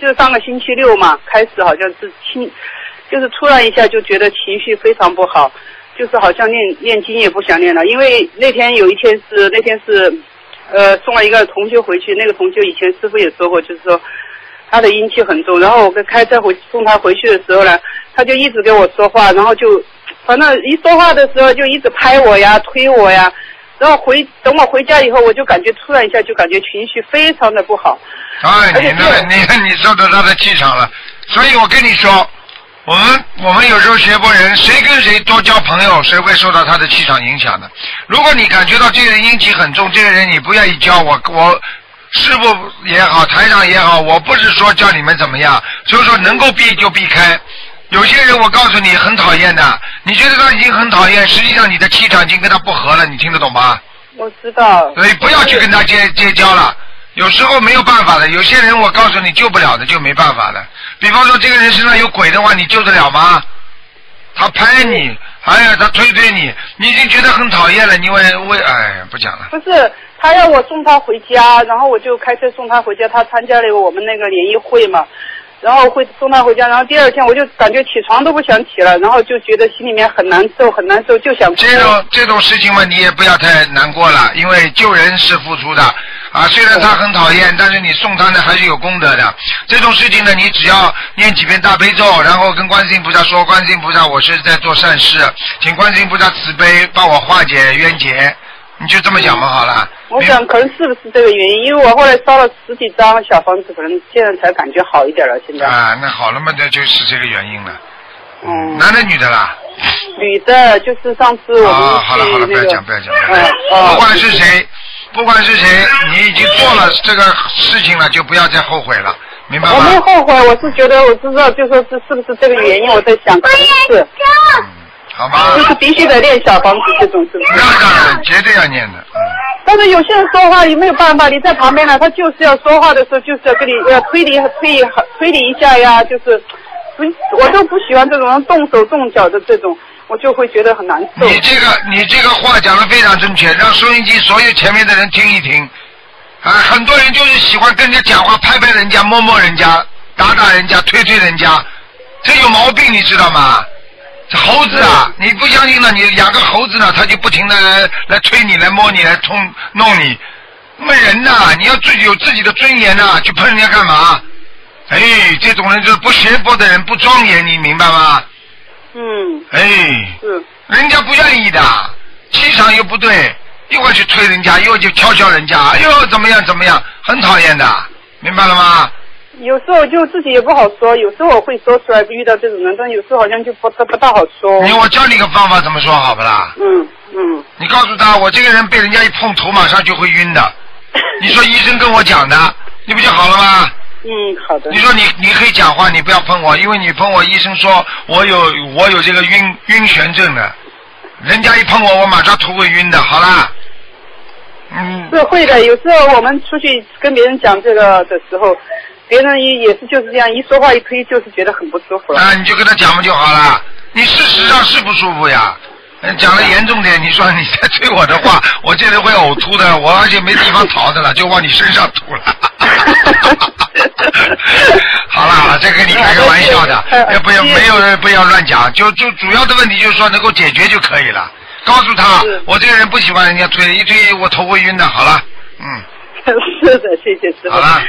就是上个星期六嘛，开始好像是轻，就是突然一下就觉得情绪非常不好，就是好像念念经也不想念了，因为那天有一天是那天是，呃，送了一个同学回去，那个同学以前师傅也说过，就是说他的阴气很重，然后我跟开车回送他回去的时候呢，他就一直跟我说话，然后就反正一说话的时候就一直拍我呀、推我呀。然后回等我回家以后，我就感觉突然一下就感觉情绪非常的不好。哎，你那，你看你受到他的气场了，所以我跟你说，我们我们有时候学佛人，谁跟谁多交朋友，谁会受到他的气场影响的。如果你感觉到这个人阴气很重，这个人你不愿意交，我我师傅也好，台长也好，我不是说叫你们怎么样，所以说能够避就避开。有些人我告诉你很讨厌的，你觉得他已经很讨厌，实际上你的气场已经跟他不合了，你听得懂吗？我知道。所以不要去跟他结结交了，有时候没有办法的。有些人我告诉你救不了的就没办法的。比方说这个人身上有鬼的话，你救得了吗？他拍你，哎呀，他推推你，你已经觉得很讨厌了。你为为哎呀，不讲了。不是，他要我送他回家，然后我就开车送他回家。他参加了我们那个联谊会嘛。然后会送他回家，然后第二天我就感觉起床都不想起了，然后就觉得心里面很难受，很难受，就想。这种这种事情嘛，你也不要太难过了，因为救人是付出的啊。虽然他很讨厌，但是你送他呢还是有功德的。这种事情呢，你只要念几遍大悲咒，然后跟观世音菩萨说：“观世音菩萨，我是在做善事，请观世音菩萨慈悲，帮我化解冤结。”你就这么讲嘛，好了。我想可能是不是这个原因？因为我后来烧了十几张小房子，可能现在才感觉好一点了。现在啊，那好了嘛，那就是这个原因了。嗯。男的女的啦？女的，就是上次我们啊，好了好了，不要讲不要讲。嗯。不管是谁，不管是谁，你已经做了这个事情了，就不要再后悔了，明白吗？我没有后悔，我是觉得我知道，就说是是不是这个原因，我在想，可能是。好吗。就是必须得练小房子这种，是不是？那当然，绝对要念的。嗯。但是有些人说话也没有办法，你在旁边呢，他就是要说话的时候，就是要跟你要推理推理推理一下呀，就是不，我都不喜欢这种动手动脚的这种，我就会觉得很难受。你这个你这个话讲的非常正确，让收音机所有前面的人听一听。啊，很多人就是喜欢跟人家讲话，拍拍人家，摸摸人家，打打人家，推推人家，这有毛病，你知道吗？猴子啊，你不相信呢？你养个猴子呢，他就不停的来来推你，来摸你，来冲弄你。那么人呐，你要自己有自己的尊严呐，去碰人家干嘛？哎，这种人就是不学佛的人，不庄严，你明白吗？嗯。哎。是。人家不愿意的，气场又不对，一会儿去推人家，一会儿就敲敲人家，哎呦怎么样怎么样，很讨厌的，明白了吗？有时候就自己也不好说，有时候我会说出来，遇到这种人，但有时候好像就不不大好说。你我教你个方法，怎么说好不啦？嗯嗯。你告诉他，我这个人被人家一碰头，马上就会晕的。你说医生跟我讲的，你不就好了吗？嗯，好的。你说你你可以讲话，你不要碰我，因为你碰我，医生说我有我有这个晕晕眩症的，人家一碰我，我马上头会晕的，好啦。嗯。是会的，有时候我们出去跟别人讲这个的时候。别人也也是就是这样，一说话一推就是觉得很不舒服了。啊，你就跟他讲不就好了？你事实上是不舒服呀。讲的严重点，你说你再催我的话，我这人会呕吐的，我而且没地方逃的了，就往你身上吐了。这跟你开个玩笑的，也不要没有人不要乱讲，就就主要的问题就是说能够解决就可以了。告诉他，我这个人不喜欢人家推，一推我头会晕的。好了，嗯。是的，谢谢师傅。好了。